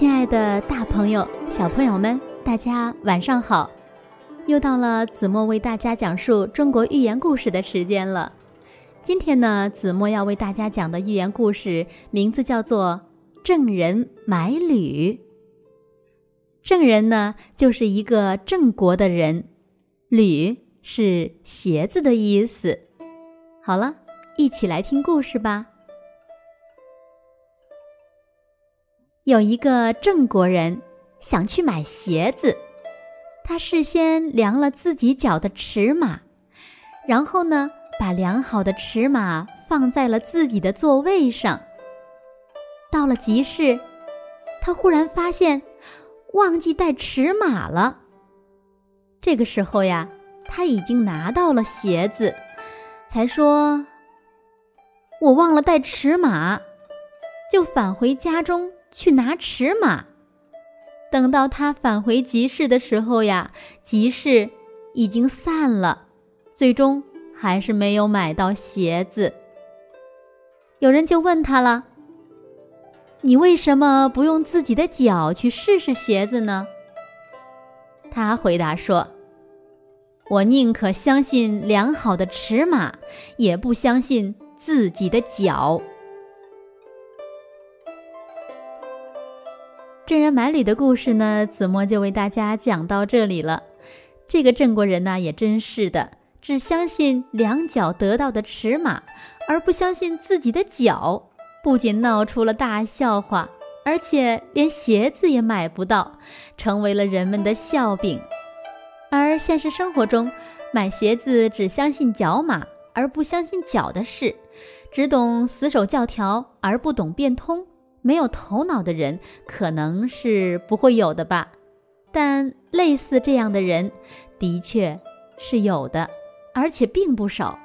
亲爱的大朋友、小朋友们，大家晚上好！又到了子墨为大家讲述中国寓言故事的时间了。今天呢，子墨要为大家讲的寓言故事名字叫做《郑人买履》。郑人呢，就是一个郑国的人，履是鞋子的意思。好了，一起来听故事吧。有一个郑国人想去买鞋子，他事先量了自己脚的尺码，然后呢，把量好的尺码放在了自己的座位上。到了集市，他忽然发现忘记带尺码了。这个时候呀，他已经拿到了鞋子，才说：“我忘了带尺码。”就返回家中。去拿尺码，等到他返回集市的时候呀，集市已经散了，最终还是没有买到鞋子。有人就问他了：“你为什么不用自己的脚去试试鞋子呢？”他回答说：“我宁可相信良好的尺码，也不相信自己的脚。”郑人买履的故事呢，子墨就为大家讲到这里了。这个郑国人呢，也真是的，只相信两脚得到的尺码，而不相信自己的脚，不仅闹出了大笑话，而且连鞋子也买不到，成为了人们的笑柄。而现实生活中，买鞋子只相信脚码而不相信脚的事，只懂死守教条而不懂变通。没有头脑的人可能是不会有的吧，但类似这样的人的确是有的，而且并不少。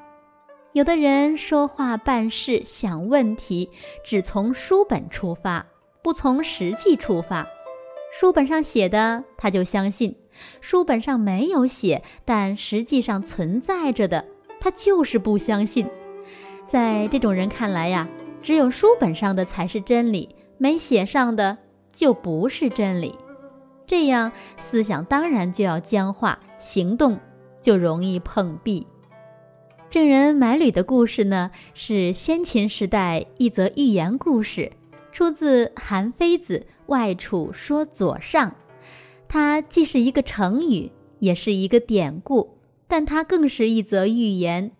有的人说话办事想问题只从书本出发，不从实际出发。书本上写的他就相信，书本上没有写但实际上存在着的他就是不相信。在这种人看来呀。只有书本上的才是真理，没写上的就不是真理。这样思想当然就要僵化，行动就容易碰壁。郑人买履的故事呢，是先秦时代一则寓言故事，出自韩非子《外储说左上》。它既是一个成语，也是一个典故，但它更是一则寓言。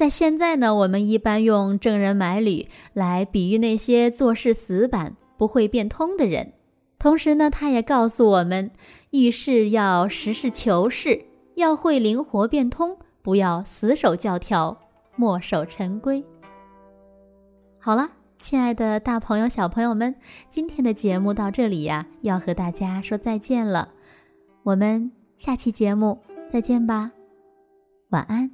在现在呢，我们一般用“郑人买履”来比喻那些做事死板、不会变通的人。同时呢，他也告诉我们，遇事要实事求是，要会灵活变通，不要死守教条、墨守成规。好了，亲爱的大朋友、小朋友们，今天的节目到这里呀，要和大家说再见了。我们下期节目再见吧，晚安。